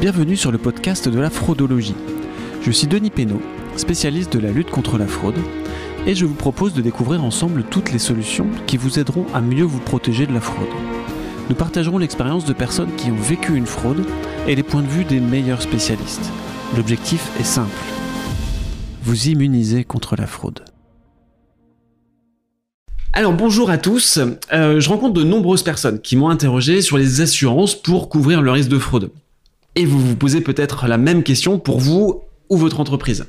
Bienvenue sur le podcast de la fraudologie. Je suis Denis Pénaud, spécialiste de la lutte contre la fraude, et je vous propose de découvrir ensemble toutes les solutions qui vous aideront à mieux vous protéger de la fraude. Nous partagerons l'expérience de personnes qui ont vécu une fraude et les points de vue des meilleurs spécialistes. L'objectif est simple. Vous immuniser contre la fraude. Alors bonjour à tous, Euh, je rencontre de nombreuses personnes qui m'ont interrogé sur les assurances pour couvrir le risque de fraude. Et vous vous posez peut-être la même question pour vous ou votre entreprise.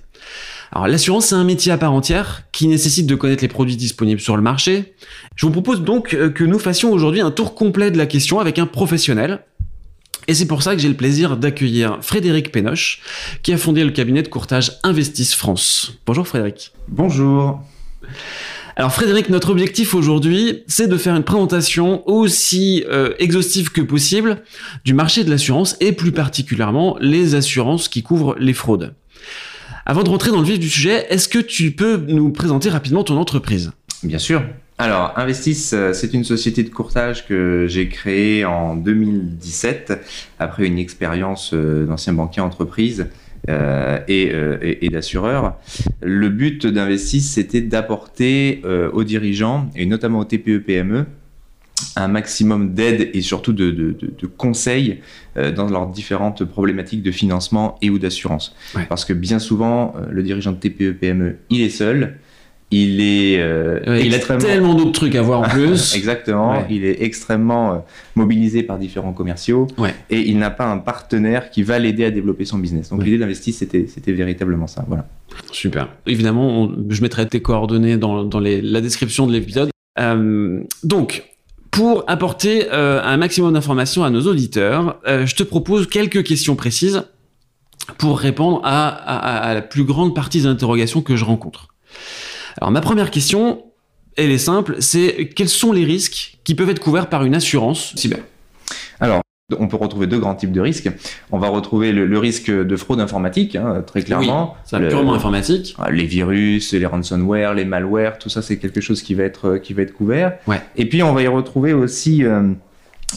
Alors l'assurance c'est un métier à part entière qui nécessite de connaître les produits disponibles sur le marché. Je vous propose donc euh, que nous fassions aujourd'hui un tour complet de la question avec un professionnel. Et c'est pour ça que j'ai le plaisir d'accueillir Frédéric Pénoche, qui a fondé le cabinet de courtage Investis France. Bonjour Frédéric. Bonjour. Alors Frédéric, notre objectif aujourd'hui, c'est de faire une présentation aussi euh, exhaustive que possible du marché de l'assurance et plus particulièrement les assurances qui couvrent les fraudes. Avant de rentrer dans le vif du sujet, est-ce que tu peux nous présenter rapidement ton entreprise? Bien sûr. Alors, Investis, euh, c'est une société de courtage que j'ai créée en 2017 après une expérience euh, d'ancien banquier entreprise euh, et, euh, et, et d'assureur. Le but d'Investis, c'était d'apporter euh, aux dirigeants, et notamment aux TPE-PME, un maximum d'aide et surtout de, de, de, de conseils euh, dans leurs différentes problématiques de financement et ou d'assurance. Ouais. Parce que bien souvent, euh, le dirigeant de TPE-PME, il est seul, il est euh, Ouais, Il a tellement d'autres trucs à voir en plus. Exactement, Ouais. il est extrêmement euh, mobilisé par différents commerciaux Ouais. et il n'a pas un partenaire qui va l'aider à développer son business. Donc l'idée d'Investis, c'était, c'était véritablement ça. Voilà. Super. Évidemment, on- je mettrai tes coordonnées dans, dans les- la description de l'épisode. Euh, donc, pour apporter un maximum d'informations à nos auditeurs, je te propose quelques questions précises pour répondre à, à- à la plus grande partie des interrogations que je rencontre. Alors, ma première question, elle est simple, c'est quels sont les risques qui peuvent être couverts par une assurance cyber? Alors, on peut retrouver deux grands types de risques. On va retrouver le, le risque de fraude informatique, hein, très clairement. C'est Le- purement informatique. Ah, Les virus, les ransomware, les malwares, tout ça, c'est quelque chose qui va être, euh, qui va être couvert. Ouais. Et puis, on va y retrouver aussi euh,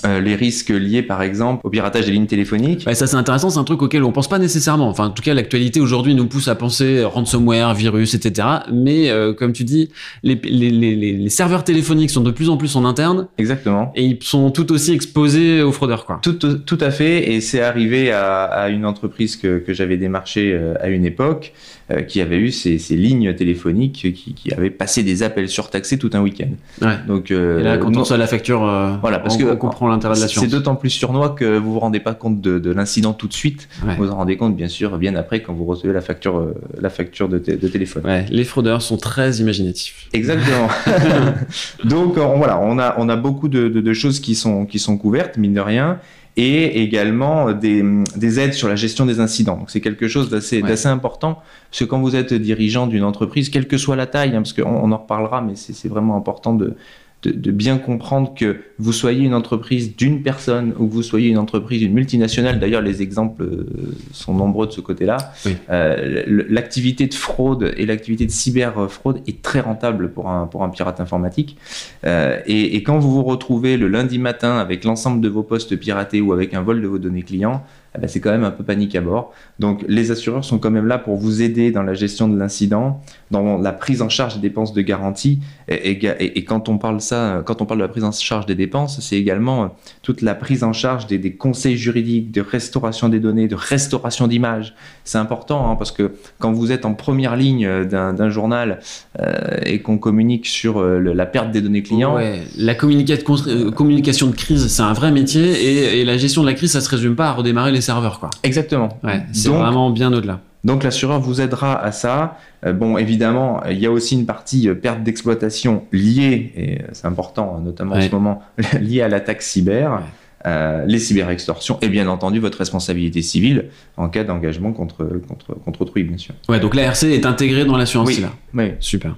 euh, les risques liés, par exemple, au piratage des lignes téléphoniques. Ouais, ça c'est intéressant, c'est un truc auquel on pense pas nécessairement. Enfin, en tout cas, l'actualité aujourd'hui nous pousse à penser ransomware, virus, etc. Mais euh, comme tu dis, les, les, les, les- les serveurs téléphoniques sont de plus en plus en interne Exactement. et ils sont tout aussi exposés aux fraudeurs, quoi. Tout, tout à fait, et c'est arrivé à, à une entreprise que, que j'avais démarchée euh, à une époque, euh, qui avait eu ces, ces lignes téléphoniques qui, qui avaient passé des appels surtaxés tout un week-end. Ouais. Donc, euh, Et là, quand non- on reçoit la facture, euh, Voilà, parce on, que- on comprend l'intérêt de c'est l'assurance. d'autant plus surnois que vous vous rendez pas compte de, de l'incident tout de suite. Ouais. Vous vous en rendez compte bien sûr bien après quand vous recevez la facture, la facture de, de téléphone. Ouais, les fraudeurs sont très imaginatifs. Exactement. Donc on, voilà, on a, on a beaucoup de, de- de choses qui sont, qui sont couvertes, mine de rien, et également des, des aides sur la gestion des incidents. Donc c'est quelque chose d'assez Ouais. important, parce que quand vous êtes dirigeant d'une entreprise, quelle que soit la taille, hein, parce qu'on on en reparlera, mais c'est vraiment important de, de, de bien comprendre que vous soyez une entreprise d'une personne ou que vous soyez une entreprise, une multinationale, d'ailleurs les exemples euh, sont nombreux de ce côté-là, Oui. euh, l'activité de fraude et l'activité de cyberfraude est très rentable pour un, pour un pirate informatique. Euh, et, et quand vous vous retrouvez le lundi matin avec l'ensemble de vos postes piratés ou avec un vol de vos données clients, eh ben, c'est quand même un peu panique à bord. Donc les assureurs sont quand même là pour vous aider dans la gestion de l'incident, dans la prise en charge des dépenses de garantie. Et, quand on parle ça, quand on parle de la prise en charge des dépenses, c'est également euh, toute la prise en charge des, conseils juridiques, de restauration des données, de restauration d'images. C'est important hein, parce que quand vous êtes en première ligne euh, d'un journal euh, et qu'on communique sur la perte des données clients, Ouais, la communication de crise, c'est un vrai métier et, et la gestion de la crise, ça se résume pas à redémarrer les serveurs, quoi. exactement. Ouais, c'est vraiment bien au-delà. Donc l'assureur vous aidera à ça. Euh, bon, évidemment, il y a aussi une partie euh, perte d'exploitation liée, et euh, c'est important, hein, notamment en ce moment, liée à l'attaque cyber, Ouais. euh, les cyberextorsions, et bien entendu votre responsabilité civile en cas d'engagement contre, contre, contre autrui, bien sûr. Ouais, donc l'ARC est intégrée dans l'assurance Oui. Oui, Super.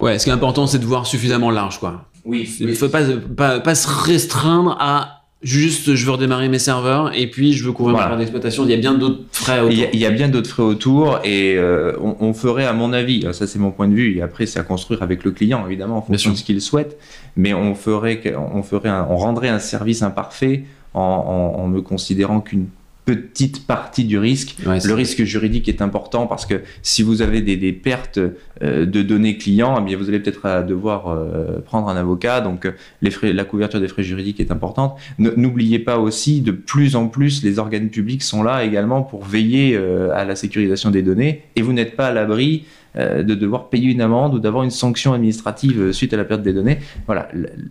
Ouais, ce qui est important, c'est de voir suffisamment large, quoi. oui. Il ne faut pas, pas, pas se restreindre à juste je veux redémarrer mes serveurs et puis je veux couvrir Voilà. ma d'exploitation. Il y a bien d'autres frais autour. Il y, a, il y a bien d'autres frais autour et euh, on, on ferait, à mon avis, ça c'est mon point de vue, et après c'est à construire avec le client évidemment en fonction de ce qu'il souhaite, mais on ferait, on ferait, un- on rendrait un service imparfait en, en, en ne considérant qu'une petite partie du risque. le risque juridique est important parce que si vous avez des, pertes euh, de données clients, eh bien vous allez peut-être euh, devoir euh, prendre un avocat. Donc les frais, la couverture des frais juridiques est importante. N'oubliez pas aussi, de plus en plus, les organes publics sont là également pour veiller à la sécurisation des données et vous n'êtes pas à l'abri euh, de devoir payer une amende ou d'avoir une sanction administrative euh, suite à la perte des données. Voilà,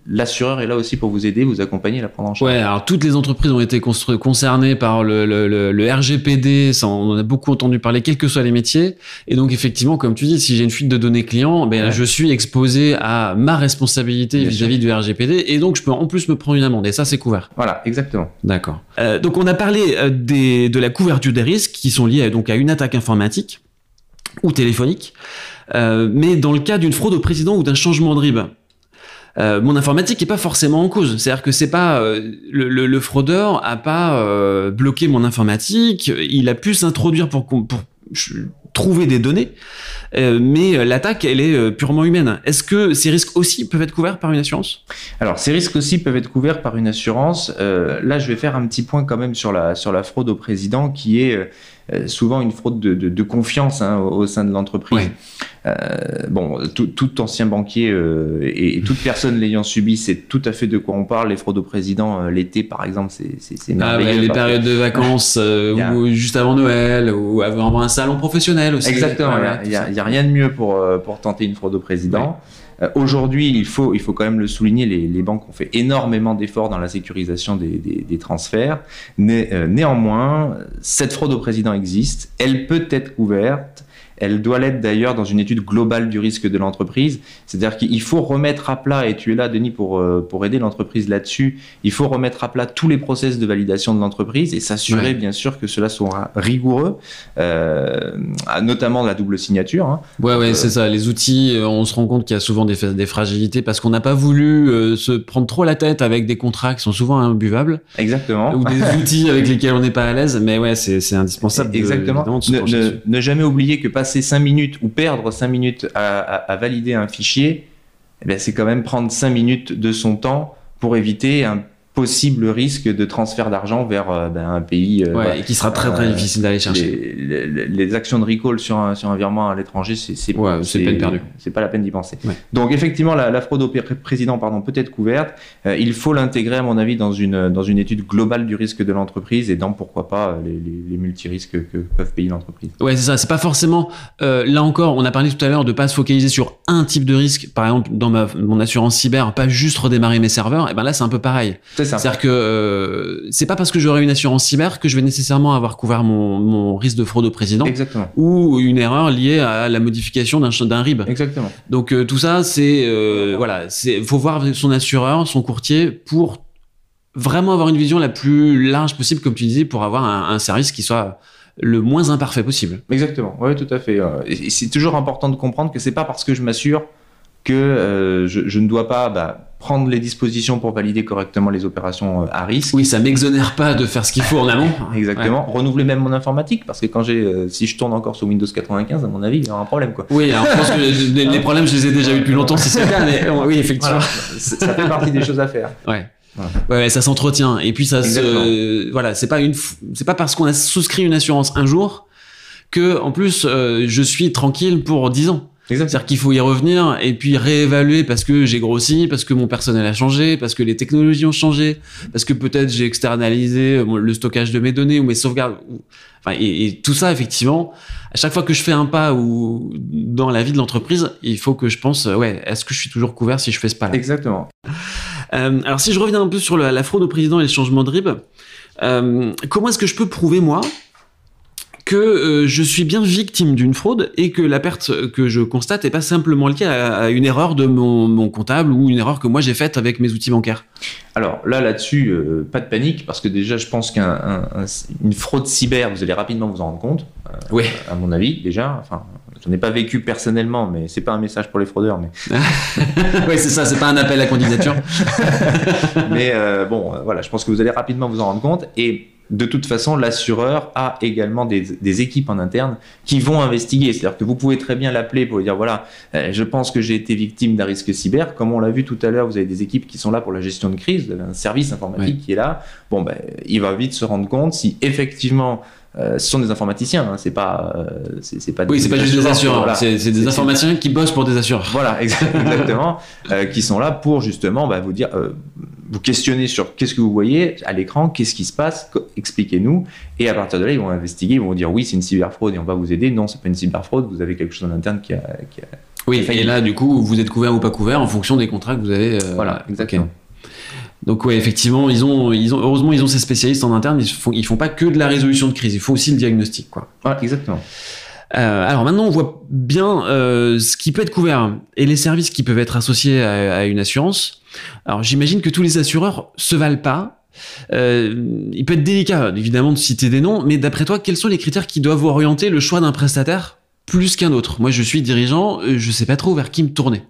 l'assureur est là aussi pour vous aider, vous accompagner, la prendre en charge. Ouais, alors toutes les entreprises ont été concernées par le, le, le, RGPD, ça, on en a beaucoup entendu parler, quels que soient les métiers. Et donc effectivement, comme tu dis, si j'ai une fuite de données clients, ben, je suis exposé à ma responsabilité vis-à-vis du RGPD et donc je peux en plus me prendre une amende et ça c'est couvert. Voilà, exactement. D'accord. Euh, donc on a parlé des, de la couverture des risques qui sont liés donc à une attaque informatique ou téléphonique. Euh, mais dans le cas d'une fraude au président ou d'un changement de RIB, euh, mon informatique n'est pas forcément en cause. C'est-à-dire que c'est pas euh, le, fraudeur a pas bloqué mon informatique, il a pu s'introduire pour, trouver des données, mais l'attaque elle est purement humaine. Est-ce que ces risques aussi peuvent être couverts par une assurance? Alors ces risques aussi peuvent être couverts par une assurance. là, je vais faire un petit point quand même sur la fraude au président qui est souvent une fraude de, confiance hein, au, sein de l'entreprise. Euh, bon, tout, ancien banquier euh, et, toute personne l'ayant subi, c'est tout à fait de quoi on parle. Les fraudes au président, l'été par exemple, c'est ah merveilleux. les périodes de vacances, ou juste avant Noël, ou avant un salon professionnel aussi. Exactement, il n'y a, rien de mieux pour, pour tenter une fraude au président. Euh, aujourd'hui, il faut, il faut quand même le souligner, les, les banques ont fait énormément d'efforts dans la sécurisation des, des, des transferts. Euh, néanmoins, cette fraude au président existe, elle peut être couverte elle doit l'être d'ailleurs dans une étude globale du risque de l'entreprise. C'est-à-dire qu'il faut remettre à plat, et tu es là, Denis, pour, euh, pour aider l'entreprise là-dessus, il faut remettre à plat tous les process de validation de l'entreprise et s'assurer, bien sûr, que cela soit rigoureux, euh, notamment la double signature. Hein. Ouais, ouais, c'est ça. Les outils, euh, on se rend compte qu'il y a souvent des, des fragilités parce qu'on n'a pas voulu se prendre trop la tête avec des contrats qui sont souvent imbuvables. Exactement. Ou des outils avec lesquels on n'est pas à l'aise. Mais ouais, c'est indispensable. Exactement. ne, ne, jamais oublier que pas passer 5 minutes ou perdre 5 minutes à, valider un fichier, eh c'est quand même prendre 5 minutes de son temps pour éviter un possible risque de transfert d'argent vers euh, ben, un pays. Euh, et qui sera très très euh, difficile d'aller chercher. Les, actions de recall sur un, sur un virement à l'étranger, c'est c'est peine perdue. C'est pas la peine d'y penser. Donc effectivement, la, fraude au président pardon, peut être couverte. il faut l'intégrer à mon avis dans une, dans une étude globale du risque de l'entreprise et dans pourquoi pas les, les, multirisques que peuvent payer l'entreprise. Ouais, c'est ça. C'est pas forcément. là encore, on a parlé tout à l'heure de pas se focaliser sur un type de risque. Par exemple, dans ma, mon assurance cyber, pas juste redémarrer mes serveurs. Et ben là, c'est un peu pareil. C'est-à-dire que euh, c'est pas parce que j'aurai une assurance cyber que je vais nécessairement avoir couvert mon, mon risque de fraude au président. Exactement. Ou une erreur liée à la modification d'un d'un RIB. Exactement. Donc euh, tout ça, c'est euh, voilà, c'est faut voir son assureur, son courtier pour vraiment avoir une vision la plus large possible, comme tu disais, pour avoir un, un service qui soit le moins imparfait possible. Exactement. Oui, tout à fait. Et c'est toujours important de comprendre que c'est pas parce que je m'assure que je, je, ne dois pas bah, prendre les dispositions pour valider correctement les opérations euh, à risque. Oui, ça m'exonère pas de faire ce qu'il faut en amont. Exactement. Renouveler même mon informatique parce que quand j'ai, euh, si je tourne encore sur Windows 95, à mon avis, il y aura un problème quoi. Oui, alors je pense que les, problèmes, je les ai déjà eu depuis longtemps si c'est le cas, mais oui, effectivement. Ça fait partie des choses à faire. Ouais. Ouais, ça s'entretient. Et puis ça se, voilà, c'est pas une, c'est pas parce qu'on a souscrit une assurance un jour que, en plus, euh, je suis tranquille pour 10 ans. C'est-à-dire qu'il faut y revenir et puis réévaluer parce que j'ai grossi, parce que mon personnel a changé, parce que les technologies ont changé, parce que peut-être j'ai externalisé euh, le stockage de mes données ou mes sauvegardes. Enfin, et, tout ça, effectivement, à chaque fois que je fais un pas ou dans la vie de l'entreprise, il faut que je pense, euh, ouais, est-ce que je suis toujours couvert si je fais ce pas-là? Exactement. Euh, alors si je reviens un peu sur la, fraude au président et le changement de RIB, euh, comment est-ce que je peux prouver moi que euh, je suis bien victime d'une fraude et que la perte que je constate est pas simplement liée à, une erreur de mon, comptable ou une erreur que moi j'ai faite avec mes outils bancaires. Alors là, là-dessus, euh, pas de panique parce que déjà, je pense qu'une fraude cyber, vous allez rapidement vous en rendre compte. Euh, oui. À mon avis, déjà. Enfin, j'en ai pas vécu personnellement, mais c'est pas un message pour les fraudeurs. Mais oui, c'est ça, c'est pas un appel à candidature. mais euh, bon, euh, voilà, je pense que vous allez rapidement vous en rendre compte. Et de toute façon, l'assureur a également des, équipes en interne qui vont investiguer. C'est-à-dire que vous pouvez très bien l'appeler pour lui dire voilà, euh, je pense que j'ai été victime d'un risque cyber. Comme on l'a vu tout à l'heure, vous avez des équipes qui sont là pour la gestion de crise, un service informatique qui est là. Bon, ben, il va vite se rendre compte si effectivement euh, ce sont des informaticiens, hein, c'est pas, euh, c'est pas. Oui, c'est pas juste des assureurs, c'est des informaticiens qui bossent pour des assureurs. Voilà, exactement, euh, qui sont là pour justement bah, vous dire, vous questionner sur qu'est-ce que vous voyez à l'écran, qu'est-ce qui se passe, expliquez-nous, et à partir de là, ils vont investiguer, ils vont dire oui, c'est une cyberfraude et on va vous aider. Non, c'est pas une cyberfraude, vous avez quelque chose en interne qui a. Qui a oui, et là, du coup, vous êtes couvert ou pas couvert en fonction des contrats que vous avez. voilà, exactement. Donc ouais, effectivement, ils ont, ils ont, heureusement, ils ont ces spécialistes en interne. Ils font, ils font pas que de la résolution de crise. Il faut aussi le diagnostic, quoi. Exactement. Euh, alors maintenant, on voit bien euh, ce qui peut être couvert et les services qui peuvent être associés à, une assurance. Alors j'imagine que tous les assureurs se valent pas. Euh, il peut être délicat, évidemment, de citer des noms, mais d'après toi, quels sont les critères qui doivent orienter le choix d'un prestataire plus qu'un autre? Moi, je suis dirigeant, je sais pas trop vers qui me tourner.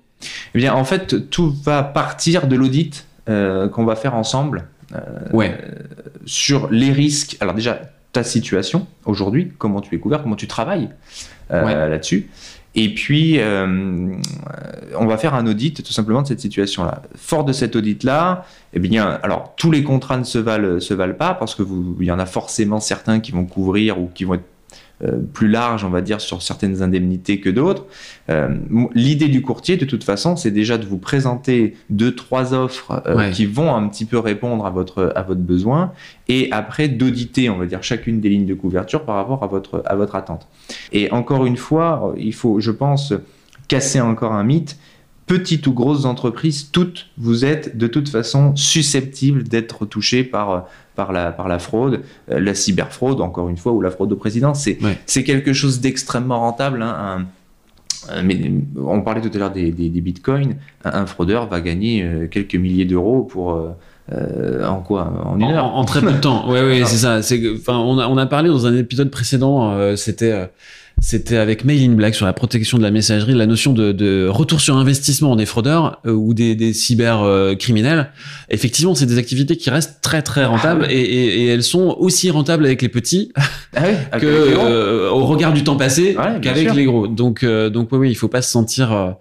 Eh bien, en fait, tout va partir de l'audit qu'on va faire ensemble euh, ouais. sur les risques. Alors déjà, ta situation aujourd'hui, comment tu es couvert, comment tu travailles euh, là-dessus. Et puis, on va faire un audit tout simplement de cette situation-là. Fort de cet audit-là, eh bien, alors tous les contrats ne se valent, se valent pas parce que vous, il y en a forcément certains qui vont couvrir ou qui vont être euh, plus large, on va dire, sur certaines indemnités que d'autres. Euh, l'idée du courtier, de toute façon, c'est déjà de vous présenter deux, trois offres euh, qui vont un petit peu répondre à votre, à votre besoin et après d'auditer, on va dire, chacune des lignes de couverture par rapport à votre, à votre attente. Et encore une fois, il faut, je pense, casser encore un mythe petites ou grosses entreprises, toutes, vous êtes de toute façon susceptibles d'être touchées par, par, la, par la fraude, euh, la cyberfraude, encore une fois, ou la fraude au président. C'est quelque chose d'extrêmement rentable. Hein, mais on parlait tout à l'heure des, des, bitcoins. Un, fraudeur va gagner euh, quelques milliers d'euros pour. Euh, en quoi? En une heure en, très peu de temps. Oui, c'est ça. On a, on a parlé dans un épisode précédent. C'était c'était avec Mail in Black sur la protection de la messagerie, la notion de, retour sur investissement des fraudeurs euh, ou des, des cybercriminels. Euh, Effectivement, c'est des activités qui restent très très rentables ah et, elles sont aussi rentables avec les petits ah que euh, au regard du temps passé qu'avec les gros. Donc donc oui, oui, il faut pas se sentir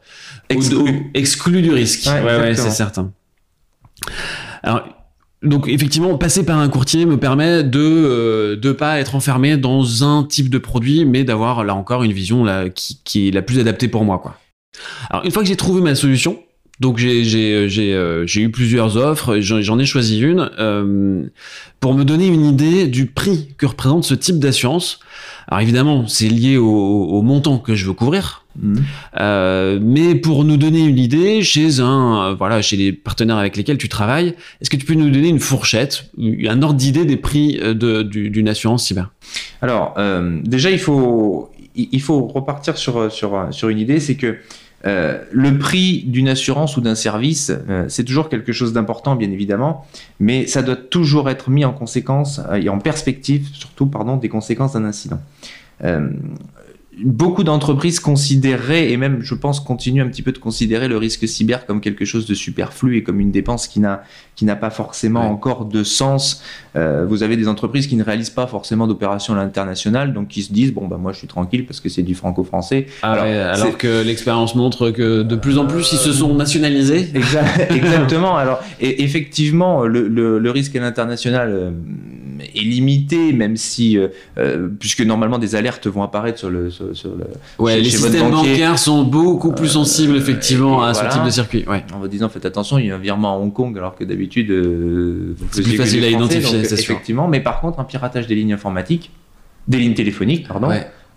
exclu. exclu. du risque. Ouais, ouais c'est certain. Alors donc effectivement, passer par un courtier me permet de ne euh, pas être enfermé dans un type de produit, mais d'avoir là encore une vision là, qui, est la plus adaptée pour moi. Quoi. Alors une fois que j'ai trouvé ma solution, donc j'ai euh, eu plusieurs offres, j'en ai choisi une euh, pour me donner une idée du prix que représente ce type d'assurance. Alors évidemment, c'est lié au, montant que je veux couvrir, mhm. euh, mais pour nous donner une idée, chez un, euh, voilà, chez les partenaires avec lesquels tu travailles, est-ce que tu peux nous donner une fourchette, un ordre d'idée des prix euh, d'une assurance cyber? Alors déjà, il faut il faut repartir sur sur sur une idée, c'est que le prix d'une assurance ou d'un service, c'est toujours quelque chose d'important, bien évidemment, mais ça doit toujours être mis en conséquence et en perspective, surtout, pardon, des conséquences d'un incident beaucoup d'entreprises considéreraient, et même je pense continuent un petit peu de considérer le risque cyber comme quelque chose de superflu et comme une dépense qui n'a qui n'a pas forcément encore de sens. Euh, vous avez des entreprises qui ne réalisent pas forcément d'opérations à l'international, donc qui se disent bon bah moi je suis tranquille parce que c'est du franco-français. Ah alors, alors que l'expérience montre que de plus en plus ils se sont nationalisés. Exactement. alors et effectivement le, le, le risque à l'international euh, est limité, même si, euh, euh, puisque normalement des alertes vont apparaître sur le. Sur, le ouais, les systèmes bancaires sont beaucoup plus sensibles effectivement à ce type de circuit. Ouais. En vous disant, faites attention, il y a un virement à Hong Kong, alors que d'habitude, euh, c'est plus facile à identifier, c'est Effectivement, mais par contre, un piratage des lignes informatiques, des lignes téléphoniques, pardon.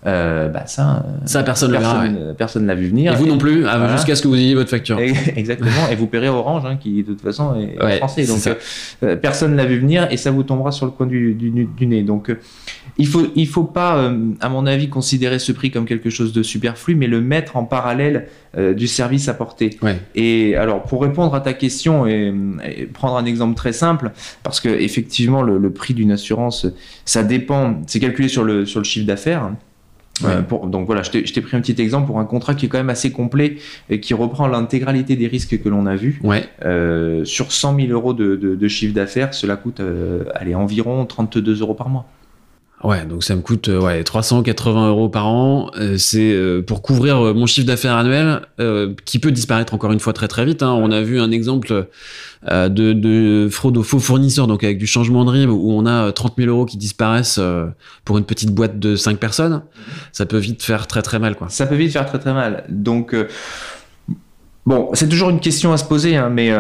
Euh, bah ça, ça personne ne personne, personne l'a vu venir. Et vous non plus, ah, jusqu'à ce que vous ayez votre facture. Exactement, et vous paierez Orange, hein, qui de toute façon est français. Donc euh, personne l'a vu venir et ça vous tombera sur le coin du, du, nez. Donc euh, il faut, il faut pas, à mon avis, considérer ce prix comme quelque chose de superflu, mais le mettre en parallèle du service apporté. Et alors pour répondre à ta question et, prendre un exemple très simple, parce que effectivement le, le prix d'une assurance, ça dépend, c'est calculé sur le, sur le chiffre d'affaires. Euh, pour, donc voilà, je t'ai pris un petit exemple pour un contrat qui est quand même assez complet et qui reprend l'intégralité des risques que l'on a vus. Ouais. Euh, sur 100 000 euros de, de, de chiffre d'affaires, cela coûte euh, allez, environ 32 euros par mois. Ouais, donc ça me coûte euh, ouais, 380 euros par an. Euh, c'est euh, pour couvrir mon chiffre d'affaires annuel, qui peut disparaître encore une fois très très vite. Hein. On a vu un exemple de, de fraude aux faux fournisseurs, donc avec du changement de RIB, où on a 30 000 euros qui disparaissent pour une petite boîte de 5 personnes. Ça peut vite faire très très mal. Ça peut vite faire très très mal. Donc bon, c'est toujours une question à se poser, hein, mais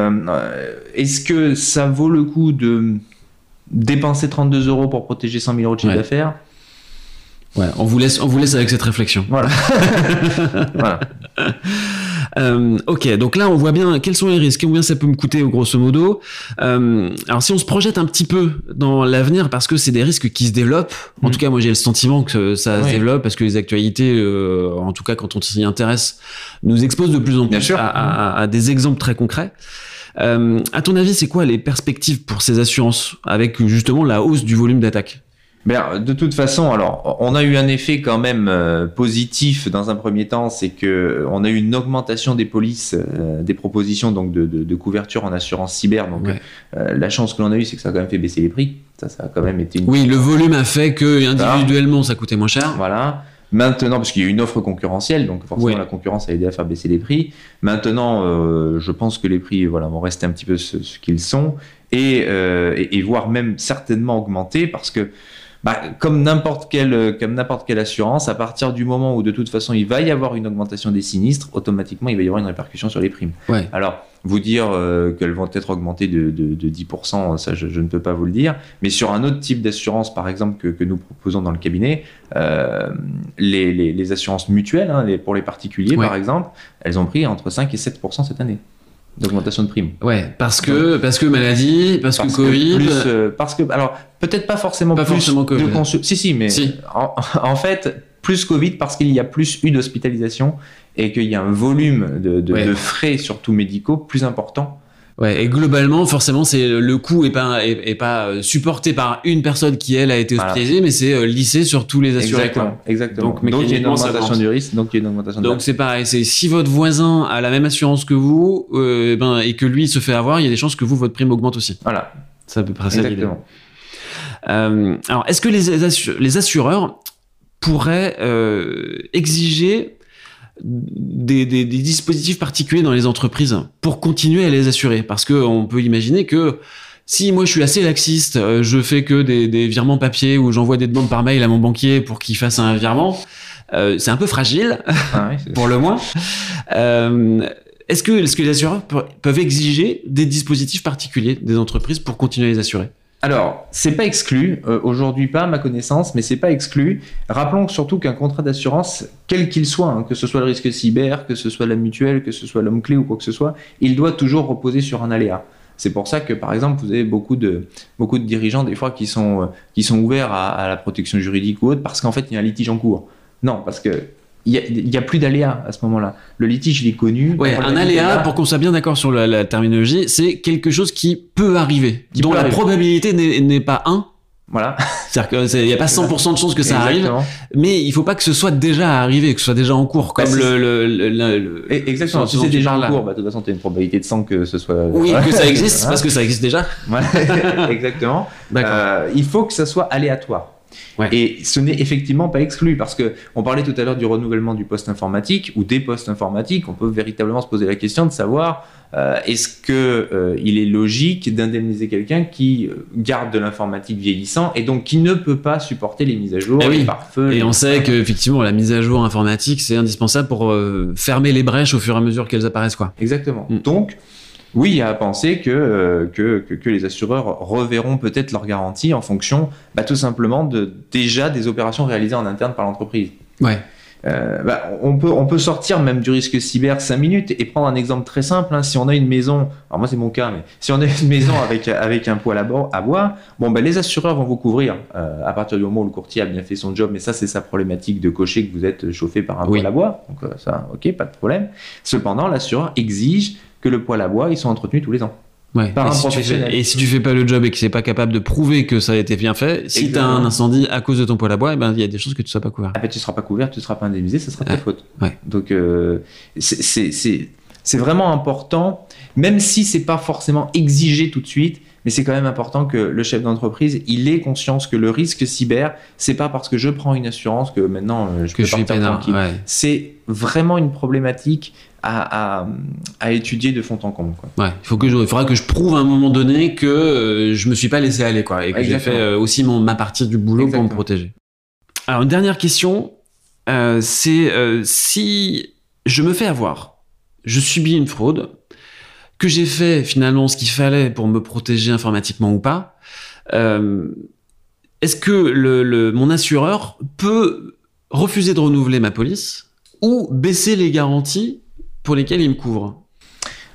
est-ce que ça vaut le coup de dépenser 32 euros pour protéger 100 000 euros de chiffre Ouais. d'affaires Ouais, on vous laisse, on vous laisse avec cette réflexion. Voilà. voilà. Euh, ok, donc là on voit bien quels sont les risques, combien ça peut me coûter grosso modo. Euh, alors si on se projette un petit peu dans l'avenir, parce que c'est des risques qui se développent. En Mm. tout cas, moi j'ai le sentiment que ça se développe parce que les actualités, euh, en tout cas quand on s'y intéresse, nous exposent de plus en plus sûr. à, à- à des exemples très concrets. Euh, à ton avis, c'est quoi les perspectives pour ces assurances avec justement la hausse du volume d'attaques Ben, de toute façon, alors, on a eu un effet quand même euh, positif dans un premier temps, c'est que euh, on a eu une augmentation des polices, euh, des propositions donc de, de- de couverture en assurance cyber. Donc, Ouais. euh, la chance que l'on a eu, c'est que ça a quand même fait baisser les prix. Ça, ça a quand même été une Oui, le volume a fait que individuellement ça coûtait moins cher. Voilà. Maintenant, parce qu'il y a eu une offre concurrentielle, donc forcément Oui. la concurrence a aidé à faire baisser les prix. Maintenant, euh, je pense que les prix voilà, vont rester un petit peu ce, ce qu'ils sont et, euh, et, et voire même certainement augmenter parce que bah, comme n'importe quelle, comme n'importe quelle assurance, à partir du moment où de toute façon il va y avoir une augmentation des sinistres, automatiquement il va y avoir une répercussion sur les primes. Ouais. Alors, vous dire euh, qu'elles vont être augmentées de, de, de 10%, ça je, je ne peux pas vous le dire. Mais sur un autre type d'assurance, par exemple, que, que nous proposons dans le cabinet, euh, les, les, les assurances mutuelles, hein, les, pour les particuliers Ouais. par exemple, elles ont pris entre 5 et 7% cette année d'augmentation de primes. Ouais, parce que parce que maladie, parce, Parce que Covid. plus, euh, parce que, alors, peut-être pas forcément Pas plus forcément de Covid. Si, si, mais Si. En, en fait, plus Covid parce qu'il y a plus eu d'hospitalisation et qu'il y a un volume de, de, Ouais. de frais, surtout médicaux, plus important. Ouais, et globalement, forcément, c'est le coût est pas est, est pas euh, supporté par une personne qui elle a été Voilà. hospitalisée, mais c'est euh, lissé sur tous les assurés. Exactement. quoi. exactement. Donc, Donc, il y a une augmentation du risque, donc il y a une augmentation Donc c'est pareil, c'est si votre voisin a la même assurance que vous, euh, ben et que lui se fait avoir, il y a des chances que vous votre prime augmente aussi. Voilà, C'est à peu près ça. l'idée. Euh, alors, est-ce que les assureurs pourraient euh, exiger des, des- des dispositifs particuliers dans les entreprises pour continuer à les assurer. Parce que on peut imaginer que si moi je suis assez laxiste, euh, je fais que des, des virements papier ou j'envoie des demandes par mail à mon banquier pour qu'il fasse un virement, euh, c'est un peu fragile Ah oui, pour le moins. Euh, est-ce que, est-ce que les assureurs pe- peuvent exiger des dispositifs particuliers des entreprises pour continuer à les assurer? Alors, c'est pas exclu, euh, aujourd'hui pas à ma connaissance, mais c'est pas exclu. Rappelons surtout qu'un contrat d'assurance, quel qu'il soit, hein, que ce soit le risque cyber, que ce soit la mutuelle, que ce soit l'homme clé ou quoi que ce soit, il doit toujours reposer sur un aléa. C'est pour ça que, par exemple, vous avez beaucoup de, dirigeants, des fois, qui sont, euh, qui sont ouverts à la protection juridique ou autre, parce qu'en fait, il y a un litige en cours. Non, parce que il y a, a plus d'aléa à ce moment-là. Le litige, il est connu. Ouais, un aléa, pour qu'on soit bien d'accord sur la, la terminologie, c'est quelque chose qui peut arriver, Qui dont peut la arriver. probabilité n'est pas 1. Voilà. C'est-à-dire qu'il n'y a pas 100% de chances que ça arrive, Exactement. mais il faut pas que ce soit déjà arrivé, que ce soit déjà en cours, comme Bah, le, le, le- le- Exactement. Si c'est déjà en cours, bah, de toute façon, tu as une probabilité de 100 que ce soit. Oui, que ça existe, Voilà. parce que ça existe déjà. Voilà. Exactement. Euh, il faut que ça soit aléatoire. Ouais. Et ce n'est effectivement pas exclu parce que on parlait tout à l'heure du renouvellement du poste informatique ou des postes informatiques. On peut véritablement se poser la question de savoir euh, est-ce que euh, il est logique d'indemniser quelqu'un qui euh, garde de l'informatique vieillissant et donc qui ne peut pas supporter les mises à jour, Eh oui. les pare-feux. Et les- on sait qu'effectivement, la mise à jour informatique, c'est indispensable pour euh, fermer les brèches au fur et à mesure qu'elles apparaissent, quoi. Exactement. Mm. Donc, oui, il y a à penser que, euh, que, que, que les assureurs reverront peut-être leur garantie en fonction bah, tout simplement de déjà des opérations réalisées en interne par l'entreprise. Ouais. Euh, bah, on, peut, on peut sortir même du risque cyber 5 minutes et prendre un exemple très simple. hein. Si on a une maison, alors moi c'est mon cas, mais si on a une maison avec, avec un poêle à, bo- à bois, bon, ben les assureurs vont vous couvrir euh, à partir du moment où le courtier a bien fait son job, mais ça c'est sa problématique de cocher que vous êtes chauffé par un Oui. poêle à bois. Donc euh, ça, ok, pas de problème. Cependant, l'assureur exige que le poêle à bois, ils sont entretenus tous les ans. Ouais. Par et, un si tu professionnel. fais, et si tu fais pas le job et que c'est pas capable de prouver que ça a été bien fait, si tu as un incendie à cause de ton poêle à bois, eh ben il y a des choses que tu ne seras pas couvert. Ah ben, tu seras pas couvert, tu seras pas indemnisé, ça sera ta faute. Ouais. Donc euh, c'est- vraiment important, même si c'est pas forcément exigé tout de suite, mais c'est quand même important que le chef d'entreprise il ait conscience que le risque cyber, c'est pas parce que je prends une assurance que maintenant euh, je que peux je suis partir tranquille. Ouais. C'est vraiment une problématique à, à, à étudier de fond en comble. Quoi. Ouais, il faut que je, il faudra que je prouve à un moment donné que euh, je me suis pas laissé aller quoi et que j'ai fait euh, aussi mon, ma partie du boulot pour me protéger. Alors une dernière question, euh, c'est euh, si je me fais avoir, je subis une fraude, que j'ai fait finalement ce qu'il fallait pour me protéger informatiquement ou pas, est-ce que le, le- mon assureur peut refuser de renouveler ma police ou baisser les garanties pour lesquelles il me couvre.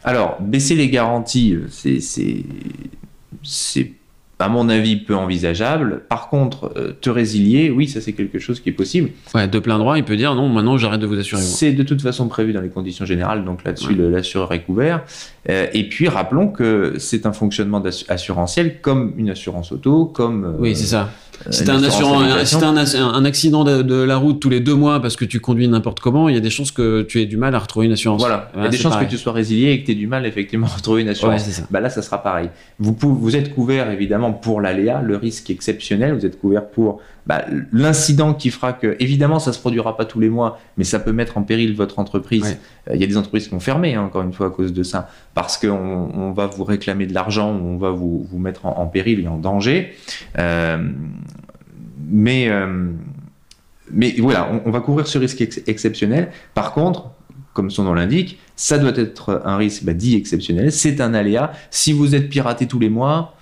Alors, baisser les garanties, euh, c'est, à mon avis peu envisageable. Par contre, euh, te résilier, oui, ça c'est quelque chose qui est possible. Ouais, de plein droit, il peut dire non, maintenant j'arrête de vous assurer. C'est de toute façon prévu dans les conditions générales, donc là-dessus, Ouais. l'assureur est couvert. Euh, et puis, rappelons que c'est un fonctionnement assurantiel comme une assurance auto, comme. euh, Oui, c'est ça. Si t'as un, un, accident de, de la route tous les deux mois parce que tu conduis n'importe comment, il y a des chances que tu aies du mal à retrouver une assurance. Voilà, il y a Ouais, des chances pareil. que tu sois résilié et que tu aies du mal effectivement à retrouver une Ouais, assurance. c'est ça. bah là, ça sera pareil. Vous, pouvez- vous êtes couvert évidemment pour l'aléa, le risque exceptionnel, vous êtes couvert pour bah, l'incident qui fera que, évidemment, ça se produira pas tous les mois, mais ça peut mettre en péril votre entreprise. Ouais. Euh, Il y a des entreprises qui vont fermer, hein, encore une fois, à cause de ça, parce qu'on on va vous réclamer de l'argent, ou on va vous, vous mettre en, en péril et en danger. Euh, mais, euh, mais voilà, on, on va couvrir ce risque ex- exceptionnel. Par contre, comme son nom l'indique, ça doit être un risque bah, dit exceptionnel, c'est un aléa. Si vous êtes piraté tous les mois,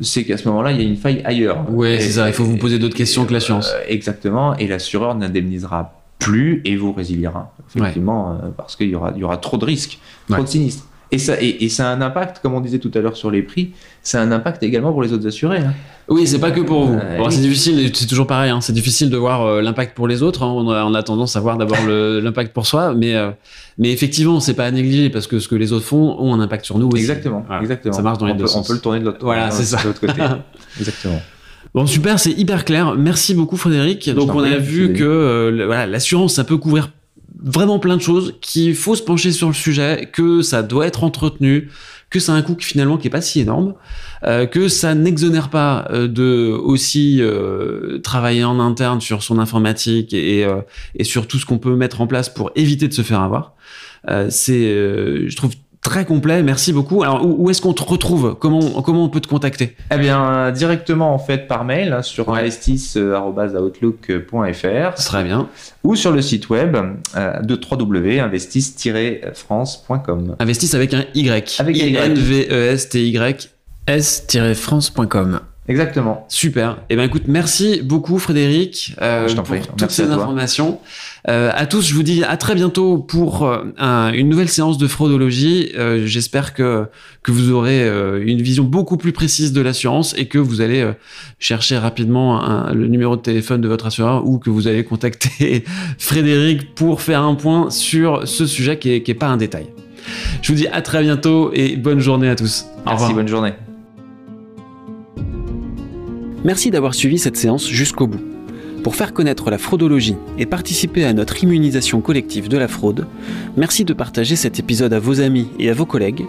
c'est qu'à ce moment-là, il y a une faille ailleurs. Et- c'est ça. Il faut vous poser d'autres questions que l'assurance. euh, exactement, et l'assureur n'indemnisera plus et vous résiliera, effectivement, euh, parce qu'il y aura, il y aura trop de risques, trop Ouais. de sinistres. Et ça, et, et ça a un impact, comme on disait tout à l'heure sur les prix, ça a un impact également pour les autres assurés. hein. Oui, c'est pas que pour vous. Euh, Bon, oui. c'est difficile, c'est toujours pareil. hein, C'est difficile de voir euh, l'impact pour les autres. hein. On, a, on a tendance à voir d'abord l'impact pour soi, mais euh, mais effectivement, c'est pas à négliger parce que ce que les autres font ont un impact sur nous aussi. Exactement, Voilà. exactement. Ça marche dans les on deux sens. On peut le tourner de l'autre Voilà, côté. exactement. Bon, super, c'est hyper clair. Merci beaucoup, Frédéric. Donc, on a vu que euh, voilà, l'assurance, ça peut couvrir vraiment plein de choses, qu'il faut se pencher sur le sujet, que ça doit être entretenu, que c'est un coût qui, finalement qui est pas si énorme, euh, que ça n'exonère pas euh, de aussi euh, travailler en interne sur son informatique et, et sur tout ce qu'on peut mettre en place pour éviter de se faire avoir. C'est, je trouve très complet. Merci beaucoup. Alors, où, où est-ce qu'on te retrouve? Comment comment on peut te contacter? Eh bien, euh, directement en fait par mail hein, sur Ouais. investis.outlook.fr Très bien. ou sur le site web euh, de www.investis-france.com. Investis avec un Y. Avec un Y. n v e s t y s-france.com. Exactement. Super. Eh ben écoute, merci beaucoup Frédéric euh, Je t'en pour prie. toutes Merci ces à informations. Euh, à tous, je vous dis à très bientôt pour euh, un- une nouvelle séance de fraudologie. Euh, J'espère que que vous aurez une vision beaucoup plus précise de l'assurance et que vous allez chercher rapidement un- le numéro de téléphone de votre assureur ou que vous allez contacter Frédéric pour faire un point sur ce sujet qui est, qui est pas un détail. Je vous dis à très bientôt et bonne journée à tous. Au Merci, revoir. bonne journée. Merci d'avoir suivi cette séance jusqu'au bout. Pour faire connaître la fraudologie et participer à notre immunisation collective de la fraude, merci de partager cet épisode à vos amis et à vos collègues,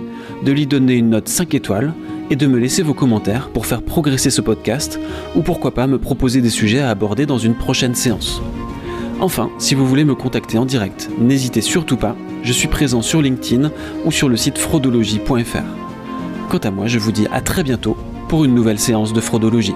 de lui donner une note 5 étoiles et de me laisser vos commentaires pour faire progresser ce podcast ou pourquoi pas me proposer des sujets à aborder dans une prochaine séance. Enfin, si vous voulez me contacter en direct, n'hésitez surtout pas, je suis présent sur LinkedIn ou sur le site fraudologie.fr. Quant à moi, je vous dis à très bientôt pour une nouvelle séance de fraudologie.